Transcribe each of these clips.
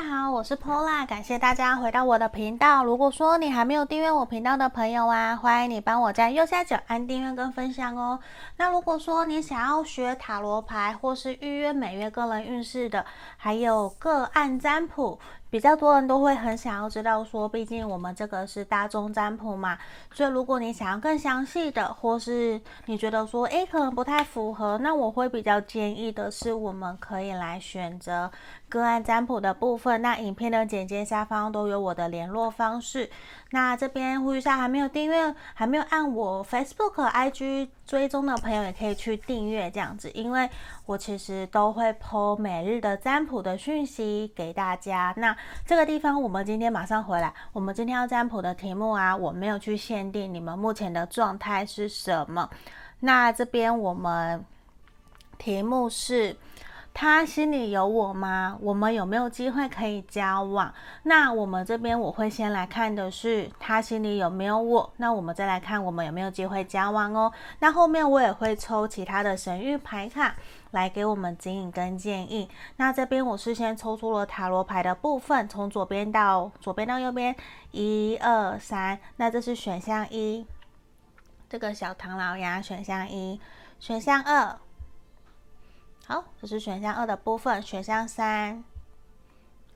大家好，我是 Pola，感谢大家回到我的频道。如果说你还没有订阅我频道的朋友啊，欢迎你帮我在右下角按订阅跟分享哦。那如果说你想要学塔罗牌，或是预约每月个人运势的，还有个案占卜。比较多人都会很想要知道说，毕竟我们这个是大众占卜嘛，所以如果你想要更详细的，或是你觉得说，诶，可能不太符合，那我会比较建议的是，我们可以来选择个案占卜的部分。那影片的简介下方都有我的联络方式。那这边呼吁一下，还没有订阅、还没有按我 Facebook、IG 追踪的朋友，也可以去订阅这样子，因为我其实都会 po 每日的占卜的讯息给大家。那这个地方，我们今天马上回来。我们今天要占卜的题目啊，我没有去限定你们目前的状态是什么。那这边我们题目是。他心里有我吗？我们有没有机会可以交往？那我们这边我会先来看的是他心里有没有我，那我们再来看我们有没有机会交往哦。那后面我也会抽其他的神谕牌卡来给我们指引跟建议。那这边我是先抽出了塔罗牌的部分，从左边到左边到右边，一二三。那这是选项一，这个小唐老鸭选项一，选项二。好，这是选项二的部分。选项三，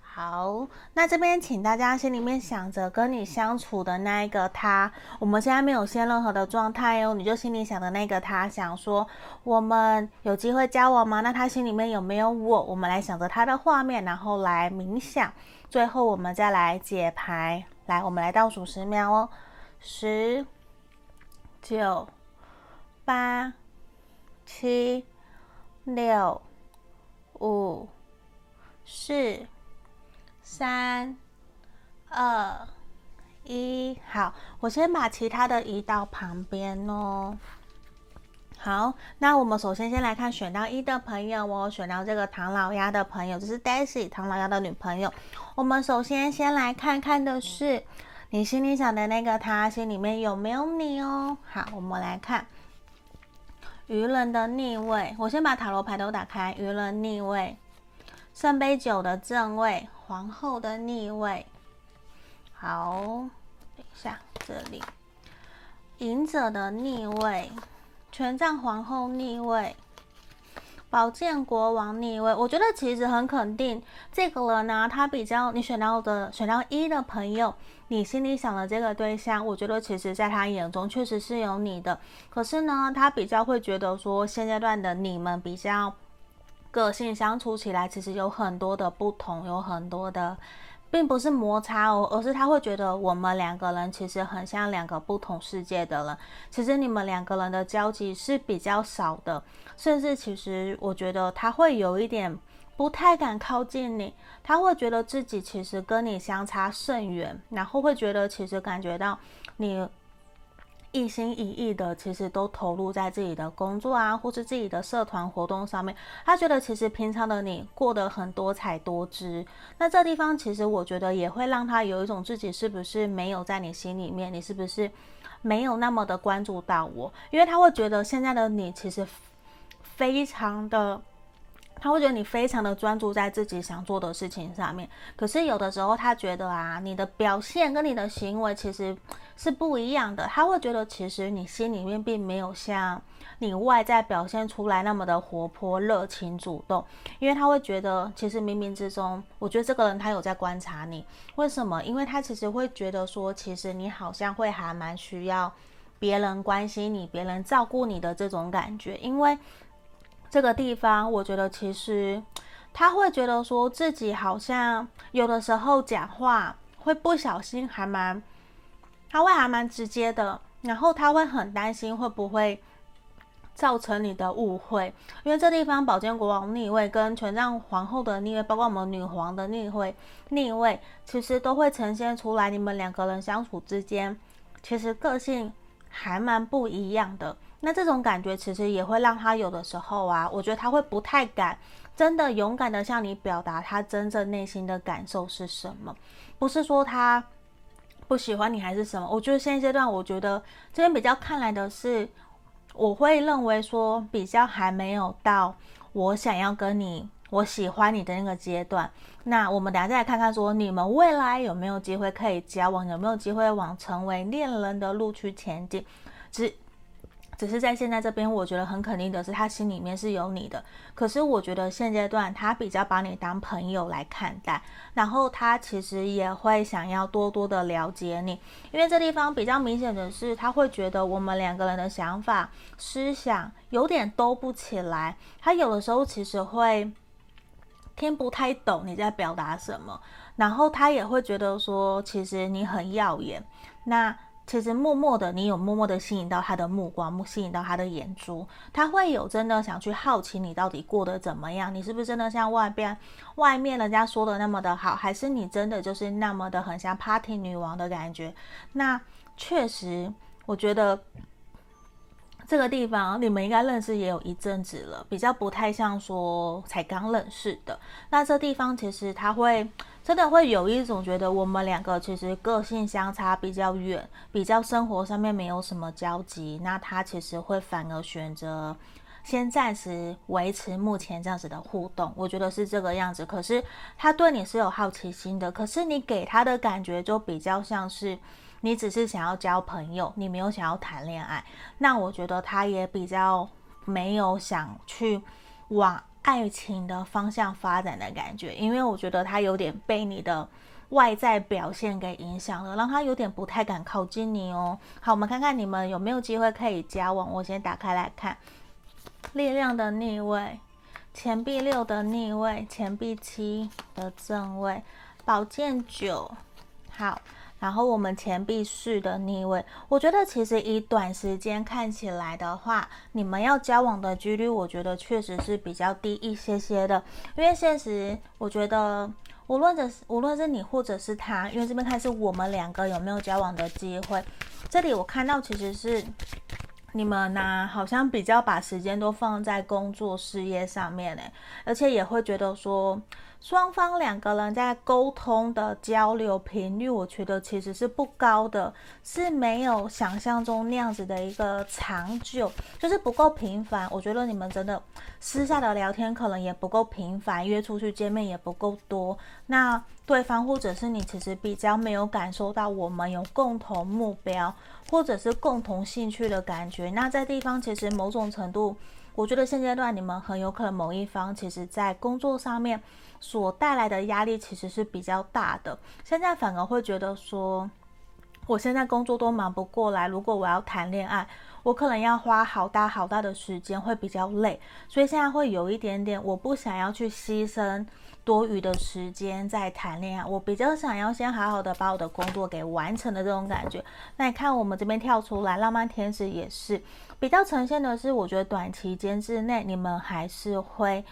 好，那这边请大家心里面想着跟你相处的那一个他，我们现在没有现任何的状态哦，你就心里想的那个他，想说我们有机会交往吗？那他心里面有没有我？我们来想着他的画面，然后来冥想，最后我们再来解牌。来，我们来倒数十秒哦，十、九、八、七。六、五、四、三、二、一，好，我先把其他的移到旁边哦。好，那我们首先先来看选到一的朋友哦，选到这个唐老鸭的朋友，这是 Daisy 唐老鸭的女朋友。我们首先先来看看的是你心里想的那个他，心里面有没有你哦？好，我们来看。愚人的逆位，我先把塔罗牌都打开。愚人逆位，圣杯九的正位，皇后的逆位。好，等一下，这里，隐者的逆位，权杖皇后逆位。宝剑国王逆位，我觉得其实很肯定，这个人呢，他比较你选到的选到一的朋友，你心里想的这个对象，我觉得其实在他眼中确实是有你的，可是呢，他比较会觉得说，现阶段的你们比较个性相处起来，其实有很多的不同，有很多的。并不是摩擦哦，而是他会觉得我们两个人其实很像两个不同世界的人。其实你们两个人的交集是比较少的，甚至其实我觉得他会有一点不太敢靠近你，他会觉得自己其实跟你相差甚远，然后会觉得其实感觉到你。一心一意的，其实都投入在自己的工作啊，或是自己的社团活动上面。他觉得其实平常的你过得很多彩多姿。那这地方其实我觉得也会让他有一种自己是不是没有在你心里面，你是不是没有那么的关注到我？因为他会觉得现在的你其实非常的。他会觉得你非常的专注在自己想做的事情上面，可是有的时候他觉得啊，你的表现跟你的行为其实是不一样的。他会觉得其实你心里面并没有像你外在表现出来那么的活泼、热情、主动，因为他会觉得其实冥冥之中，我觉得这个人他有在观察你。为什么？因为他其实会觉得说，其实你好像会还蛮需要别人关心你、别人照顾你的这种感觉，因为。这个地方，我觉得其实他会觉得说自己好像有的时候讲话会不小心，还蛮他会还蛮直接的，然后他会很担心会不会造成你的误会，因为这地方宝剑国王逆位跟权杖皇后的逆位，包括我们女皇的逆位逆位，其实都会呈现出来，你们两个人相处之间其实个性还蛮不一样的。那这种感觉其实也会让他有的时候啊，我觉得他会不太敢真的勇敢的向你表达他真正内心的感受是什么。不是说他不喜欢你还是什么。我觉得现阶段，我觉得这边比较看来的是，我会认为说比较还没有到我想要跟你我喜欢你的那个阶段。那我们等下再来看看，说你们未来有没有机会可以交往，有没有机会往成为恋人的路去前进？只。只是在现在这边，我觉得很肯定的是，他心里面是有你的。可是我觉得现阶段他比较把你当朋友来看待，然后他其实也会想要多多的了解你，因为这地方比较明显的是，他会觉得我们两个人的想法、思想有点兜不起来。他有的时候其实会听不太懂你在表达什么，然后他也会觉得说，其实你很耀眼。那。其实默默的，你有默默的吸引到他的目光，吸引到他的眼珠，他会有真的想去好奇你到底过得怎么样，你是不是真的像外边外面人家说的那么的好，还是你真的就是那么的很像 party 女王的感觉？那确实，我觉得这个地方你们应该认识也有一阵子了，比较不太像说才刚认识的。那这地方其实他会。真的会有一种觉得我们两个其实个性相差比较远，比较生活上面没有什么交集，那他其实会反而选择先暂时维持目前这样子的互动，我觉得是这个样子。可是他对你是有好奇心的，可是你给他的感觉就比较像是你只是想要交朋友，你没有想要谈恋爱。那我觉得他也比较没有想去往。爱情的方向发展的感觉，因为我觉得他有点被你的外在表现给影响了，让他有点不太敢靠近你哦。好，我们看看你们有没有机会可以交往。我先打开来看，力量的逆位，钱币六的逆位，钱币七的正位，宝剑九，好。然后我们钱币四的逆位，我觉得其实以短时间看起来的话，你们要交往的几率，我觉得确实是比较低一些些的。因为现实，我觉得无论是无论是你或者是他，因为这边看是我们两个有没有交往的机会。这里我看到其实是你们呢、好像比较把时间都放在工作事业上面呢，而且也会觉得说。双方两个人在沟通的交流频率，我觉得其实是不高的，是没有想象中那样子的一个长久，就是不够频繁。我觉得你们真的私下的聊天可能也不够频繁，约出去见面也不够多。那对方或者是你，其实比较没有感受到我们有共同目标或者是共同兴趣的感觉。那在地方其实某种程度，我觉得现阶段你们很有可能某一方其实在工作上面。所带来的压力其实是比较大的，现在反而会觉得说，我现在工作都忙不过来，如果我要谈恋爱，我可能要花好大好大的时间，会比较累，所以现在会有一点点，我不想要去牺牲多余的时间在谈恋爱，我比较想要先好好的把我的工作给完成的这种感觉。那你看我们这边跳出来，浪漫天使也是比较呈现的是，我觉得短期间之内你们还是会。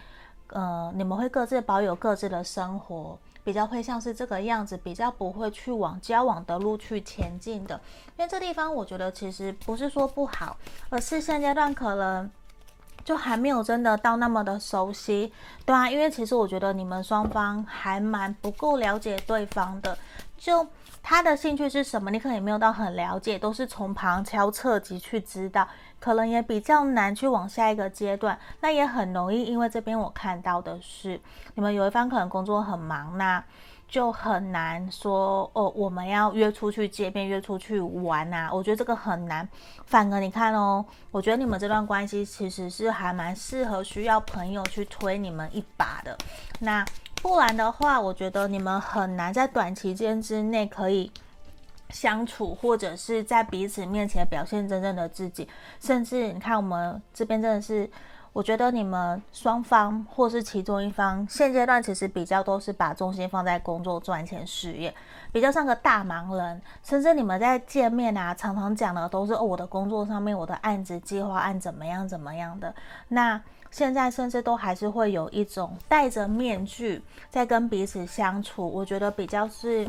呃，你们会各自保有各自的生活，比较会像是这个样子，比较不会去往交往的路去前进的。因为这地方我觉得其实不是说不好，而是现阶段可能就还没有真的到那么的熟悉，对啊，因为其实我觉得你们双方还蛮不够了解对方的，就。他的兴趣是什么？你可能也没有到很了解，都是从旁敲侧击去知道，可能也比较难去往下一个阶段。那也很容易，因为这边我看到的是，你们有一方可能工作很忙，那就很难说哦，我们要约出去见面，约出去玩啊。我觉得这个很难。反而你看哦，我觉得你们这段关系其实是还蛮适合需要朋友去推你们一把的。那。不然的话，我觉得你们很难在短期间之内可以相处，或者是在彼此面前表现真正的自己。甚至你看，我们这边真的是，我觉得你们双方或是其中一方，现阶段其实比较都是把重心放在工作、赚钱、事业，比较像个大忙人。甚至你们在见面啊，常常讲的都是哦，我的工作上面，我的案子计划案怎么样怎么样的。那现在甚至都还是会有一种戴着面具在跟彼此相处，我觉得比较是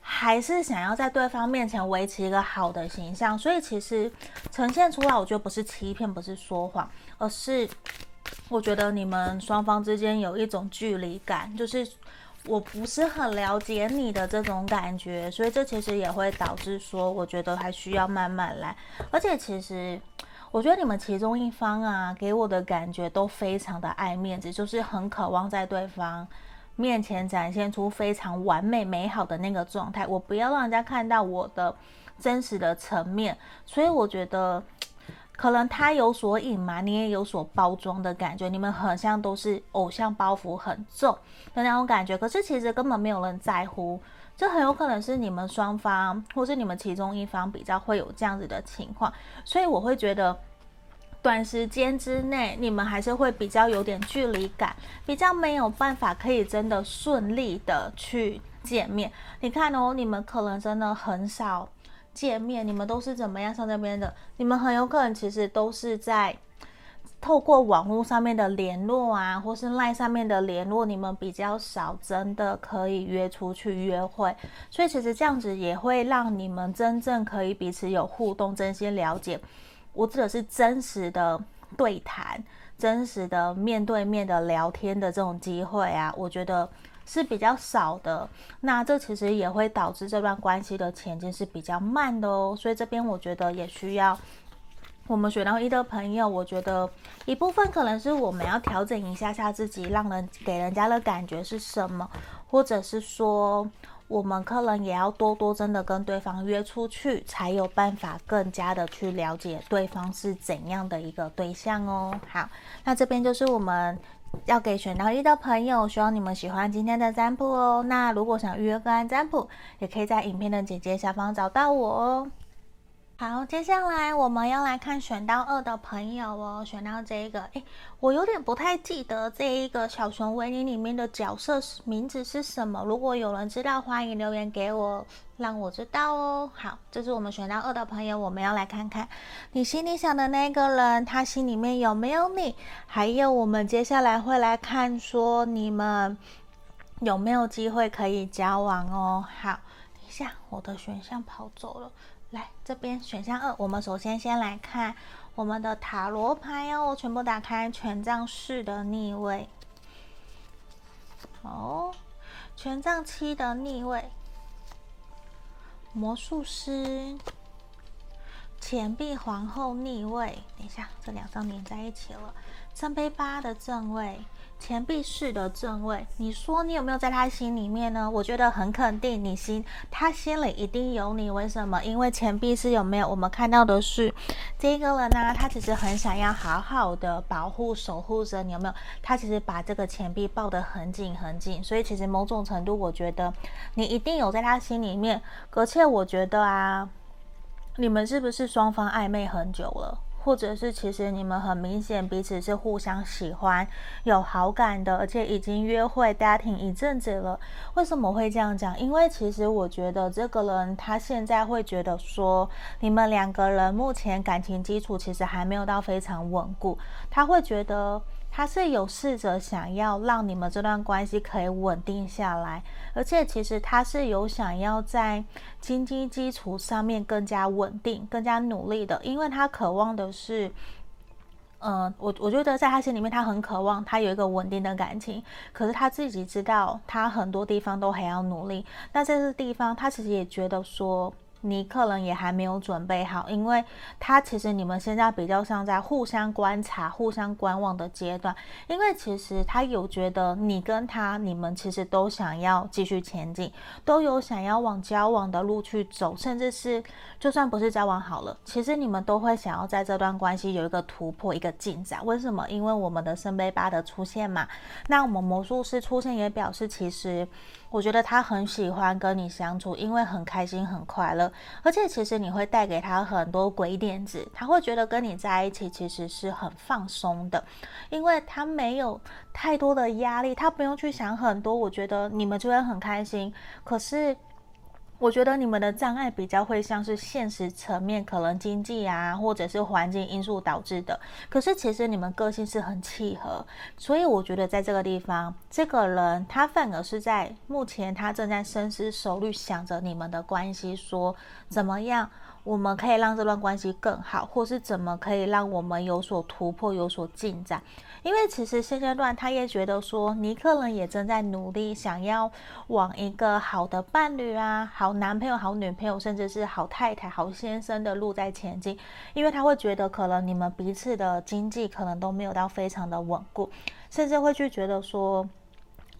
还是想要在对方面前维持一个好的形象，所以其实呈现出来，我觉得不是欺骗，不是说谎，而是我觉得你们双方之间有一种距离感，就是我不是很了解你的这种感觉，所以这其实也会导致说，我觉得还需要慢慢来，而且其实。我觉得你们其中一方啊，给我的感觉都非常的爱面子，就是很渴望在对方面前展现出非常完美美好的那个状态。我不要让人家看到我的真实的层面，所以我觉得可能他有所隐瞒，你也有所包装的感觉。你们好像都是偶像包袱很重的那种感觉，可是其实根本没有人在乎。这很有可能是你们双方，或是你们其中一方比较会有这样子的情况，所以我会觉得，短时间之内你们还是会比较有点距离感，比较没有办法可以真的顺利的去见面。你看哦，你们可能真的很少见面，你们都是怎么样上这边的？你们很有可能其实都是在。透过网络上面的联络啊，或是 LINE 上面的联络，你们比较少真的可以约出去约会，所以其实这样子也会让你们真正可以彼此有互动、真心了解。我指的是真实的对谈、真实的面对面的聊天的这种机会啊，我觉得是比较少的。那这其实也会导致这段关系的前进是比较慢的哦。所以这边我觉得也需要。我们选到一的朋友，我觉得一部分可能是我们要调整一下下自己，让人给人家的感觉是什么，或者是说我们可能也要多多真的跟对方约出去，才有办法更加的去了解对方是怎样的一个对象哦。好，那这边就是我们要给选到一的朋友，希望你们喜欢今天的占卜哦。那如果想预约个案占卜，也可以在影片的简介下方找到我哦。好，接下来我们要来看选到二的朋友哦，选到这一个，诶，我有点不太记得这一个小熊维尼里面的角色名字是什么。如果有人知道，欢迎留言给我，让我知道哦。好，这是我们选到二的朋友，我们要来看看你心里想的那个人，他心里面有没有你？还有，我们接下来会来看说你们有没有机会可以交往哦。好，等一下，我的选项跑走了。来这边选项二，我们首先先来看我们的塔罗牌哦，全部打开，权杖四的逆位，哦，权杖七的逆位，魔术师，钱币皇后逆位，等一下，这两张连在一起了，圣杯八的正位。钱币四的正位，你说你有没有在他心里面呢？我觉得很肯定，你心他心里一定有你。为什么？因为钱币四有没有？我们看到的是这个人呢、他其实很想要好好的保护、守护着你，有没有？他其实把这个钱币抱得很紧很紧，所以其实某种程度，我觉得你一定有在他心里面。而且我觉得啊，你们是不是双方暧昧很久了？或者是其实你们很明显彼此是互相喜欢、有好感的，而且已经约会 dating 一阵子了。为什么会这样讲？因为其实我觉得这个人他现在会觉得说，你们两个人目前感情基础其实还没有到非常稳固，他会觉得。他是有试着想要让你们这段关系可以稳定下来，而且其实他是有想要在经济基础上面更加稳定、更加努力的，因为他渴望的是，嗯、我我觉得在他心里面，他很渴望他有一个稳定的感情，可是他自己知道他很多地方都还要努力，那这个地方他其实也觉得说。你可能也还没有准备好，因为他其实你们现在比较像在互相观察、互相观望的阶段，因为其实他有觉得你跟他，你们其实都想要继续前进，都有想要往交往的路去走，甚至是就算不是交往好了，其实你们都会想要在这段关系有一个突破、一个进展。为什么？因为我们的圣杯八的出现嘛，那我们魔术师出现也表示其实。我觉得他很喜欢跟你相处，因为很开心、很快乐，而且其实你会带给他很多鬼点子，他会觉得跟你在一起其实是很放松的，因为他没有太多的压力，他不用去想很多。我觉得你们就会很开心，可是。我觉得你们的障碍比较会像是现实层面，可能经济啊，或者是环境因素导致的。可是其实你们个性是很契合，所以我觉得在这个地方，这个人他反而是在目前他正在深思熟虑，想着你们的关系，说怎么样我们可以让这段关系更好，或是怎么可以让我们有所突破、有所进展。因为其实现阶段他也觉得说，你可能也正在努力，想要往一个好的伴侣啊、好男朋友、好女朋友，甚至是好太太、好先生的路在前进。因为他会觉得，可能你们彼此的经济可能都没有到非常的稳固，甚至会去觉得说。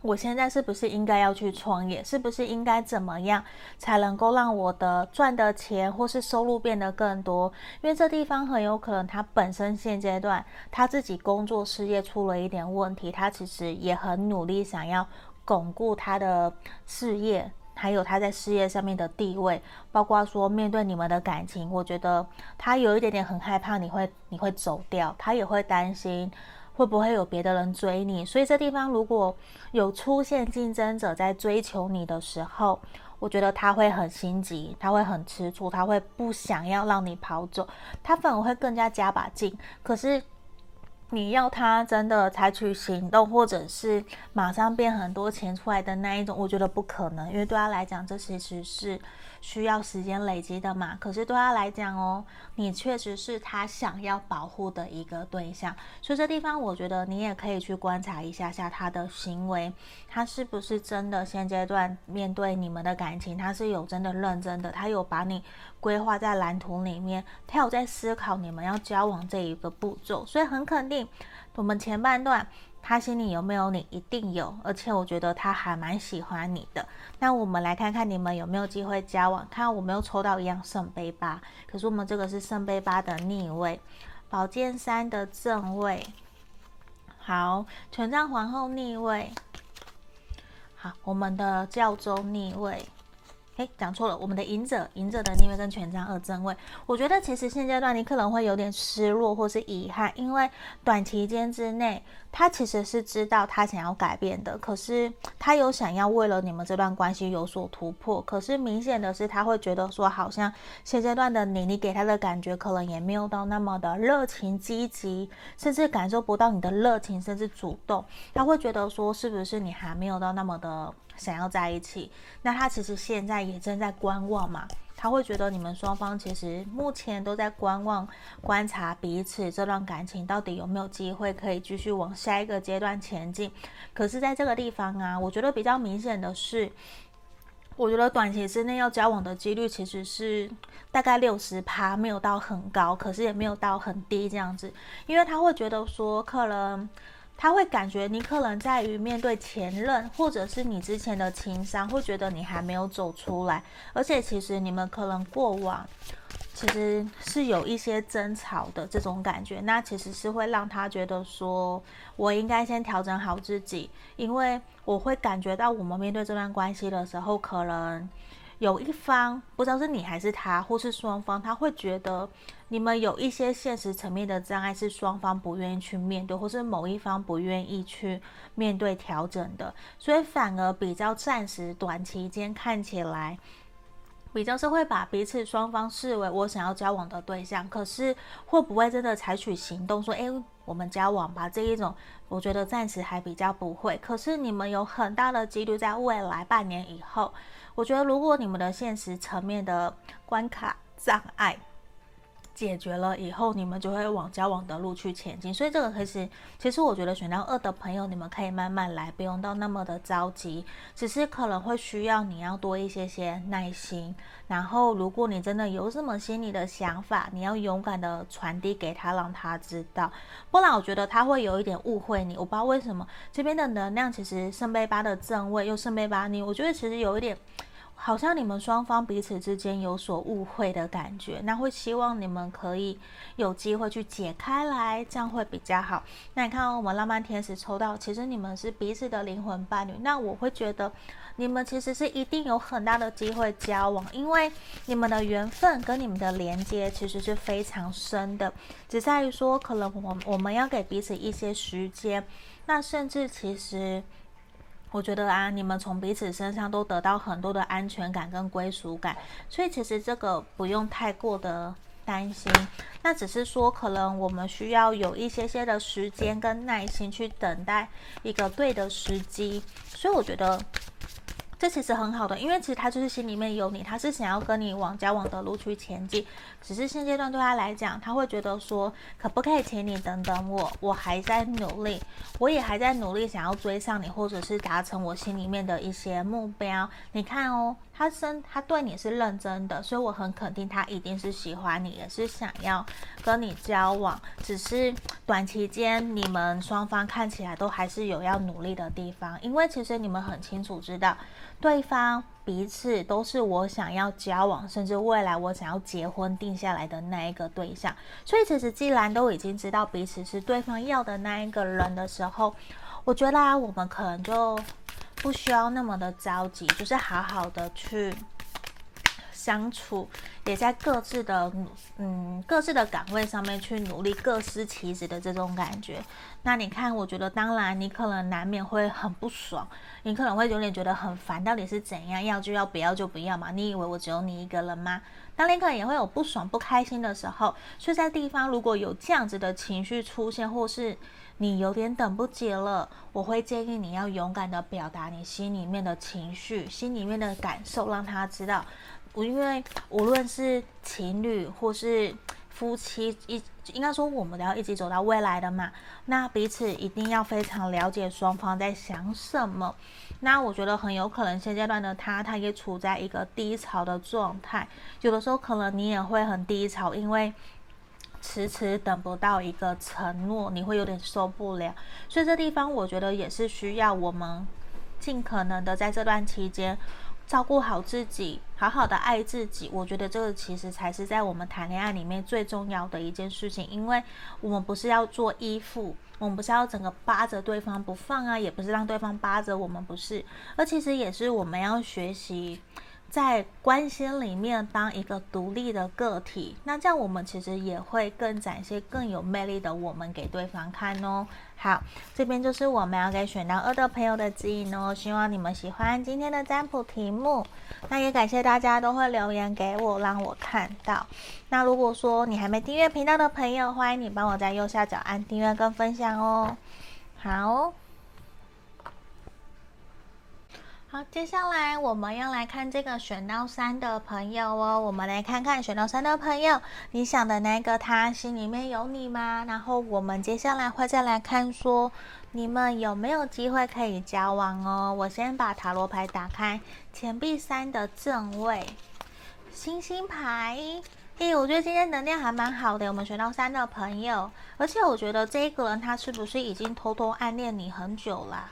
我现在是不是应该要去创业？是不是应该怎么样才能够让我的赚的钱或是收入变得更多？因为这地方很有可能他本身现阶段他自己工作事业出了一点问题，他其实也很努力想要巩固他的事业，还有他在事业上面的地位，包括说面对你们的感情，我觉得他有一点点很害怕你会你会走掉，他也会担心。会不会有别的人追你？所以这地方如果有出现竞争者在追求你的时候，我觉得他会很心急，他会很吃醋，他会不想要让你跑走，他反而会更加加把劲。可是你要他真的采取行动，或者是马上变很多钱出来的那一种，我觉得不可能，因为对他来讲，这其实是。需要时间累积的嘛，可是对他来讲哦，你确实是他想要保护的一个对象，所以这地方我觉得你也可以去观察一下下他的行为，他是不是真的现阶段面对你们的感情，他是有真的认真的，他有把你规划在蓝图里面，他有在思考你们要交往这一个步骤，所以很肯定我们前半段。他心里有没有你？一定有，而且我觉得他还蛮喜欢你的。那我们来看看你们有没有机会交往。看我没有抽到一样圣杯八，可是我们这个是圣杯八的逆位，宝剑三的正位，好，权杖皇后逆位，好，我们的教宗逆位。诶，讲错了，我们的隐者，隐者的逆位跟权杖二正位，我觉得其实现阶段你可能会有点失落或是遗憾，因为短期间之内，他其实是知道他想要改变的，可是他有想要为了你们这段关系有所突破，可是明显的是他会觉得说，好像现阶段的你，你给他的感觉可能也没有到那么的热情积极，甚至感受不到你的热情，甚至主动，他会觉得说，是不是你还没有到那么的。想要在一起，那他其实现在也正在观望嘛。他会觉得你们双方其实目前都在观望、观察彼此这段感情到底有没有机会可以继续往下一个阶段前进。可是，在这个地方啊，我觉得比较明显的是，我觉得短期之内要交往的几率其实是大概六十趴，没有到很高，可是也没有到很低这样子。因为他会觉得说，可能。他会感觉你可能在于面对前任，或者是你之前的情伤，会觉得你还没有走出来，而且其实你们可能过往其实是有一些争吵的这种感觉，那其实是会让他觉得说，我应该先调整好自己，因为我会感觉到我们面对这段关系的时候，可能。有一方不知道是你还是他，或是双方，他会觉得你们有一些现实层面的障碍，是双方不愿意去面对，或是某一方不愿意去面对调整的，所以反而比较暂时短期间看起来，比较是会把彼此双方视为我想要交往的对象，可是会不会真的采取行动说，诶，我们交往吧？这一种，我觉得暂时还比较不会。可是你们有很大的几率在未来半年以后。我觉得，如果你们的现实层面的关卡障碍解决了以后，你们就会往交往的路去前进。所以这个可是，其实我觉得选到二的朋友，你们可以慢慢来，不用到那么的着急。只是可能会需要你要多一些些耐心。然后，如果你真的有什么心里的想法，你要勇敢的传递给他，让他知道。不然，我觉得他会有一点误会你。我不知道为什么这边的能量，其实圣杯八的正位又圣杯八你，我觉得其实有一点。好像你们双方彼此之间有所误会的感觉，那会希望你们可以有机会去解开来，这样会比较好。那你看哦，我们浪漫天使抽到，其实你们是彼此的灵魂伴侣。那我会觉得你们其实是一定有很大的机会交往，因为你们的缘分跟你们的连接其实是非常深的，只在于说可能我我们要给彼此一些时间，那甚至其实。我觉得啊，你们从彼此身上都得到很多的安全感跟归属感，所以其实这个不用太过的担心。那只是说，可能我们需要有一些些的时间跟耐心去等待一个对的时机。所以我觉得。这其实很好的，因为其实他就是心里面有你，他是想要跟你往交往的路去前进。只是现阶段对他来讲，他会觉得说，可不可以请你等等我？我还在努力，我也还在努力，想要追上你，或者是达成我心里面的一些目标。你看哦，他生他对你是认真的，所以我很肯定他一定是喜欢你，也是想要跟你交往。只是短期间你们双方看起来都还是有要努力的地方，因为其实你们很清楚知道。对方彼此都是我想要交往，甚至未来我想要结婚定下来的那一个对象。所以，其实既然都已经知道彼此是对方要的那一个人的时候，我觉得啊，我们可能就不需要那么的着急，就是好好的去。相处也在各自的嗯各自的岗位上面去努力，各司其职的这种感觉。那你看，我觉得当然你可能难免会很不爽，你可能会有点觉得很烦，到底是怎样？要就要，不要就不要嘛？你以为我只有你一个人吗？当然可能也会有不爽、不开心的时候。所以在地方如果有这样子的情绪出现，或是你有点等不及了，我会建议你要勇敢的表达你心里面的情绪、心里面的感受，让他知道。我因为无论是情侣或是夫妻，一应该说我们都要一起走到未来的嘛，那彼此一定要非常了解双方在想什么。那我觉得很有可能现阶段的他，他也处在一个低潮的状态。有的时候可能你也会很低潮，因为迟迟等不到一个承诺，你会有点受不了。所以这地方我觉得也是需要我们尽可能的在这段期间。照顾好自己，好好的爱自己，我觉得这个其实才是在我们谈恋爱里面最重要的一件事情。因为我们不是要做依附，我们不是要整个扒着对方不放啊，也不是让对方扒着我们，不是。而其实也是我们要学习。在关系里面当一个独立的个体，那这样我们其实也会更展现更有魅力的我们给对方看哦。好，这边就是我们要给选到二的朋友的指引哦。希望你们喜欢今天的占卜题目，那也感谢大家都会留言给我，让我看到。那如果说你还没订阅频道的朋友，欢迎你帮我在右下角按订阅跟分享哦。好。好，接下来我们要来看这个选到三的朋友哦。我们来看看选到三的朋友，你想的那个他心里面有你吗？然后我们接下来会再来看说，你们有没有机会可以交往哦？我先把塔罗牌打开，钱币三的正位，星星牌。诶，我觉得今天能量还蛮好的。我们选到三的朋友，而且我觉得这个人他是不是已经偷偷暗恋你很久啦？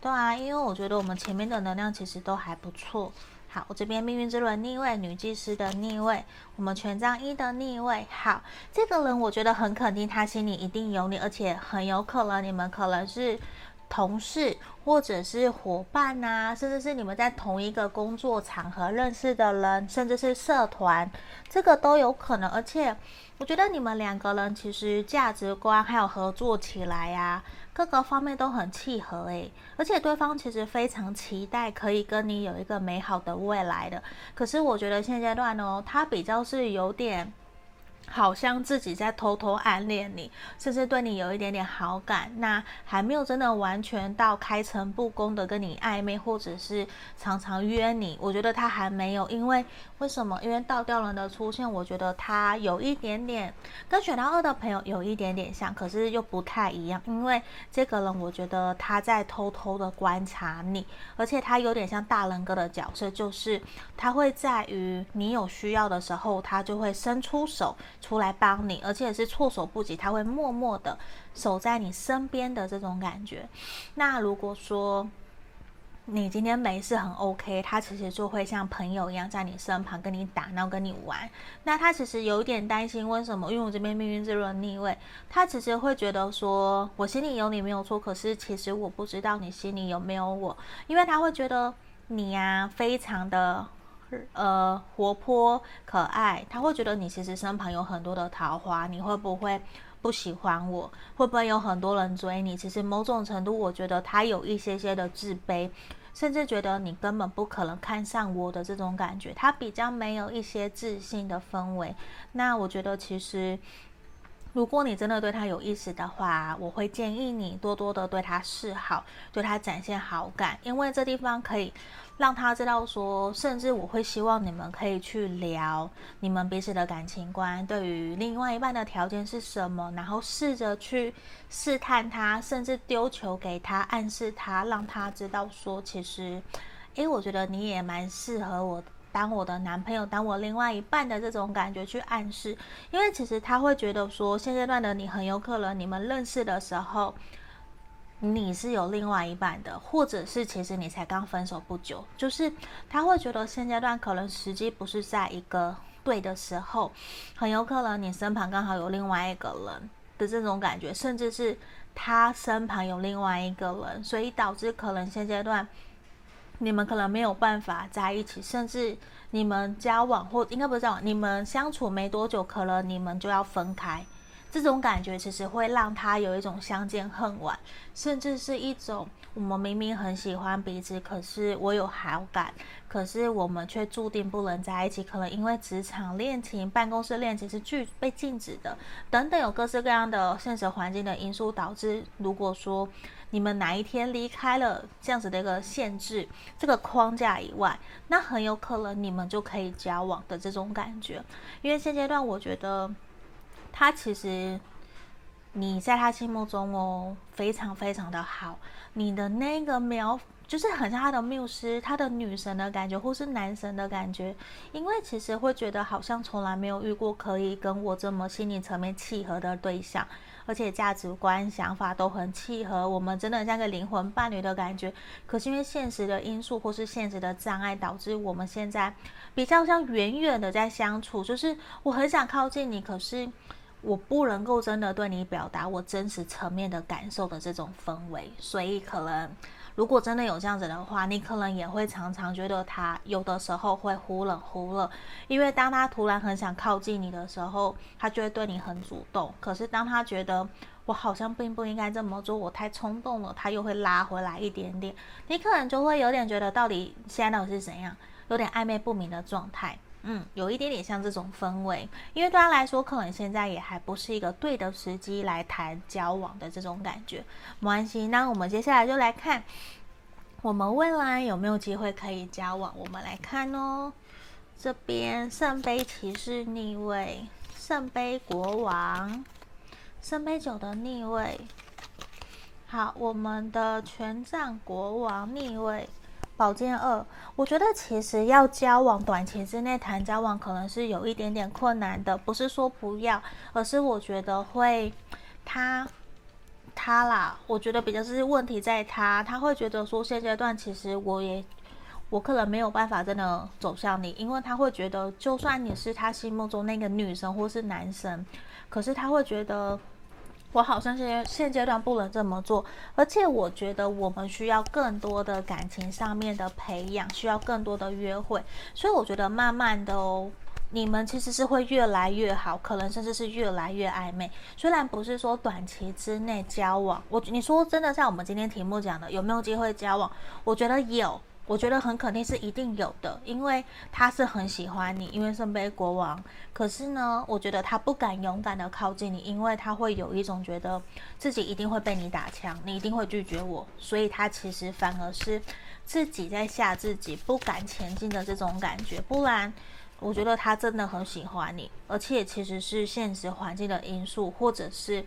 对啊，因为我觉得我们前面的能量其实都还不错。好，我这边命运之轮逆位，女祭司的逆位，我们权杖一的逆位。好，这个人我觉得很肯定，他心里一定有你，而且很有可能你们可能是同事，或者是伙伴啊，甚至是你们在同一个工作场合认识的人，甚至是社团，这个都有可能。而且我觉得你们两个人其实价值观还有合作起来呀、各个方面都很契合诶，而且对方其实非常期待可以跟你有一个美好的未来的。可是我觉得现阶段呢，他比较是有点。好像自己在偷偷暗恋你，甚至对你有一点点好感，那还没有真的完全到开诚布公的跟你暧昧，或者是常常约你。我觉得他还没有，因为为什么？因为倒吊人的出现，我觉得他有一点点跟选到二的朋友有一点点像，可是又不太一样。因为这个人，我觉得他在偷偷的观察你，而且他有点像大人哥的角色，就是他会在于你有需要的时候，他就会伸出手。出来帮你，而且是措手不及，他会默默的守在你身边的这种感觉。那如果说你今天没事很 OK，他其实就会像朋友一样在你身旁跟你打闹、跟你玩。那他其实有点担心，为什么？因为我这边命运之轮逆位，他其实会觉得说，我心里有你没有错，可是其实我不知道你心里有没有我，因为他会觉得你呀、啊、非常的。呃，活泼可爱，他会觉得你其实身旁有很多的桃花，你会不会不喜欢我？会不会有很多人追你？其实某种程度，我觉得他有一些些的自卑，甚至觉得你根本不可能看上我的这种感觉，他比较没有一些自信的氛围。那我觉得其实。如果你真的对他有意思的话，我会建议你多多的对他示好，对他展现好感，因为这地方可以让他知道说，甚至我会希望你们可以去聊你们彼此的感情观，对于另外一半的条件是什么，然后试着去试探他，甚至丢球给他，暗示他，让他知道说，其实，诶，我觉得你也蛮适合我。当我的男朋友，当我另外一半的这种感觉去暗示，因为其实他会觉得说，现阶段的你很有可能你们认识的时候，你是有另外一半的，或者是其实你才刚分手不久，就是他会觉得现阶段可能时机不是在一个对的时候，很有可能你身旁刚好有另外一个人的这种感觉，甚至是他身旁有另外一个人，所以导致可能现阶段。你们可能没有办法在一起，甚至你们交往或应该不是交往，你们相处没多久，可能你们就要分开。这种感觉其实会让他有一种相见恨晚，甚至是一种我们明明很喜欢彼此，可是我有好感，可是我们却注定不能在一起。可能因为职场恋情、办公室恋情是拒被禁止的，等等，有各式各样的现实环境的因素导致。如果说你们哪一天离开了这样子的一个限制、这个框架以外，那很有可能你们就可以交往的这种感觉。因为现阶段我觉得。他其实，你在他心目中哦，非常非常的好。你的那个苗，就是很像他的缪斯，他的女神的感觉，或是男神的感觉。因为其实会觉得好像从来没有遇过可以跟我这么心理层面契合的对象，而且价值观、想法都很契合。我们真的像个灵魂伴侣的感觉。可是因为现实的因素或是现实的障碍，导致我们现在比较像远远的在相处。就是我很想靠近你，可是。我不能够真的对你表达我真实层面的感受的这种氛围，所以可能如果真的有这样子的话，你可能也会常常觉得他有的时候会忽冷忽热，因为当他突然很想靠近你的时候，他就会对你很主动。可是当他觉得我好像并不应该这么做，我太冲动了，他又会拉回来一点点。你可能就会有点觉得到底现在到底是怎样，有点暧昧不明的状态。嗯，有一点点像这种氛围，因为对他来说，可能现在也还不是一个对的时机来谈交往的这种感觉。没关系，那我们接下来就来看，我们未来有没有机会可以交往？我们来看哦，这边圣杯骑士逆位，圣杯国王，圣杯九的逆位。好，我们的权杖国王逆位。宝剑二，我觉得其实要交往，短期之内谈交往可能是有一点点困难的，不是说不要，而是我觉得会他他啦，我觉得比较是问题在他，他会觉得说现阶段其实我也我可能没有办法真的走向你，因为他会觉得就算你是他心目中那个女神或是男神，可是他会觉得。我好像现现阶段不能这么做，而且我觉得我们需要更多的感情上面的培养，需要更多的约会，所以我觉得慢慢的哦，你们其实是会越来越好，可能甚至是越来越暧昧。虽然不是说短期之内交往，我你说真的像我们今天题目讲的，有没有机会交往？我觉得有。我觉得很肯定是一定有的，因为他是很喜欢你，因为圣杯国王。可是呢，我觉得他不敢勇敢的靠近你，因为他会有一种觉得自己一定会被你打枪，你一定会拒绝我，所以他其实反而是自己在吓自己，不敢前进的这种感觉。不然，我觉得他真的很喜欢你，而且其实是现实环境的因素，或者是。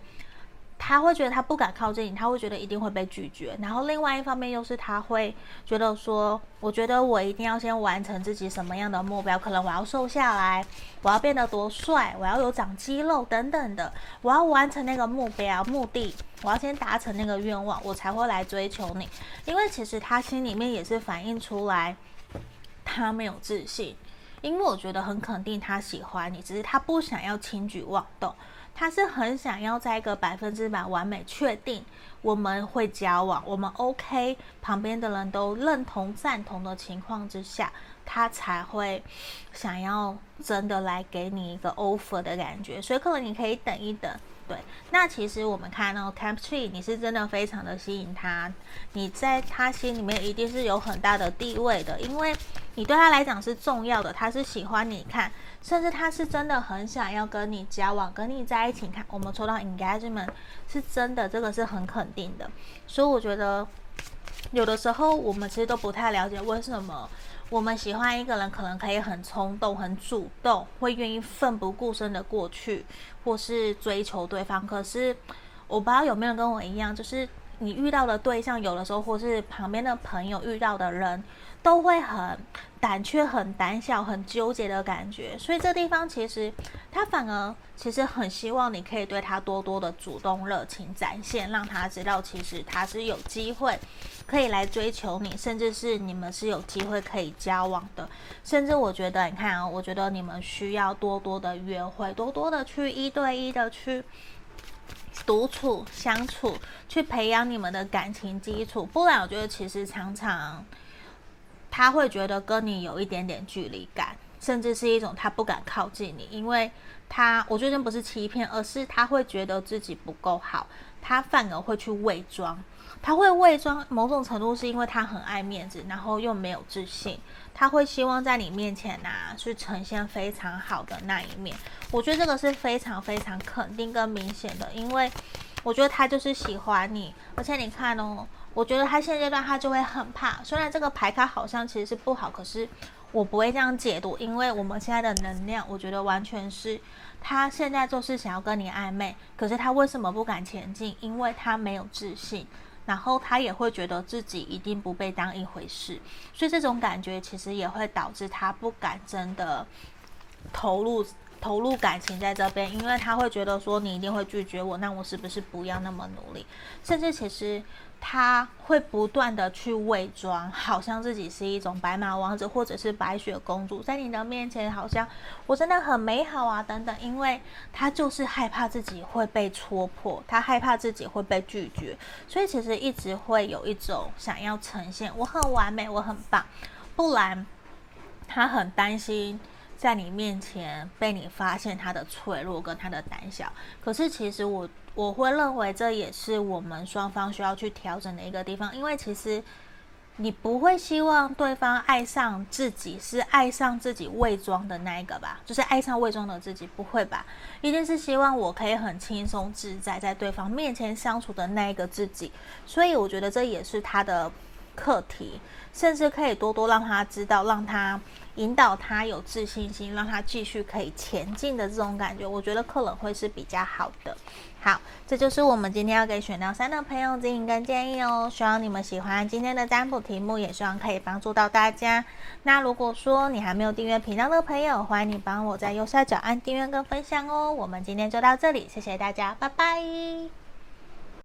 他会觉得他不敢靠近你，他会觉得一定会被拒绝。然后另外一方面又是他会觉得说，我觉得我一定要先完成自己什么样的目标，可能我要瘦下来，我要变得多帅，我要有长肌肉等等的，我要完成那个目标目的，我要先达成那个愿望，我才会来追求你。因为其实他心里面也是反映出来，他没有自信，因为我觉得很肯定他喜欢你，只是他不想要轻举妄动。他是很想要在一个百分之百完美确定我们会交往，我们 OK，旁边的人都认同赞同的情况之下，他才会想要真的来给你一个 offer 的感觉。所以可能你可以等一等，对。那其实我们看到 Temp Tree，你是真的非常的吸引他，你在他心里面一定是有很大的地位的，因为你对他来讲是重要的，他是喜欢你看，甚至他是真的很想要跟你交往，跟你在一起。看，我们抽到 engagement 是真的，这个是很肯定的。所以我觉得有的时候我们其实都不太了解为什么。我们喜欢一个人，可能可以很冲动、很主动，会愿意奋不顾身的过去，或是追求对方。可是，我不知道有没有跟我一样，就是你遇到的对象，有的时候或是旁边的朋友遇到的人，都会很胆怯、很胆小、很纠结的感觉，所以这地方其实他反而其实很希望你可以对他多多的主动、热情展现，让他知道其实他是有机会可以来追求你，甚至是你们是有机会可以交往的。甚至我觉得，你看啊，我觉得你们需要多多的约会，多多的去一对一的去独处相处，去培养你们的感情基础。不然，我觉得其实常常。他会觉得跟你有一点点距离感，甚至是一种他不敢靠近你，因为他，我觉得不是欺骗，而是他会觉得自己不够好，他反而会去伪装，他会伪装，某种程度是因为他很爱面子，然后又没有自信，他会希望在你面前啊，去呈现非常好的那一面。我觉得这个是非常非常肯定跟明显的，因为我觉得他就是喜欢你，而且你看哦。我觉得他现阶段他就会很怕，虽然这个牌卡好像其实是不好，可是我不会这样解读，因为我们现在的能量，我觉得完全是他现在就是想要跟你暧昧，可是他为什么不敢前进？因为他没有自信，然后他也会觉得自己一定不被当一回事，所以这种感觉其实也会导致他不敢真的投入。投入感情在这边，因为他会觉得说你一定会拒绝我，那我是不是不要那么努力？甚至其实他会不断的去伪装，好像自己是一种白马王子或者是白雪公主，在你的面前好像我真的很美好啊等等，因为他就是害怕自己会被戳破，他害怕自己会被拒绝，所以其实一直会有一种想要呈现我很完美，我很棒，不然他很担心。在你面前被你发现他的脆弱跟他的胆小，可是其实我我会认为这也是我们双方需要去调整的一个地方，因为其实你不会希望对方爱上自己，是爱上自己伪装的那一个吧？就是爱上伪装的自己，不会吧？一定是希望我可以很轻松自在在对方面前相处的那一个自己，所以我觉得这也是他的课题，甚至可以多多让他知道，让他。引导他有自信心，让他继续可以前进的这种感觉，我觉得可能会是比较好的。好，这就是我们今天要给选到三的朋友指引跟建议哦。希望你们喜欢今天的占卜题目，也希望可以帮助到大家。那如果说你还没有订阅频道的朋友，欢迎你帮我在右下角按订阅跟分享哦。我们今天就到这里，谢谢大家，拜拜。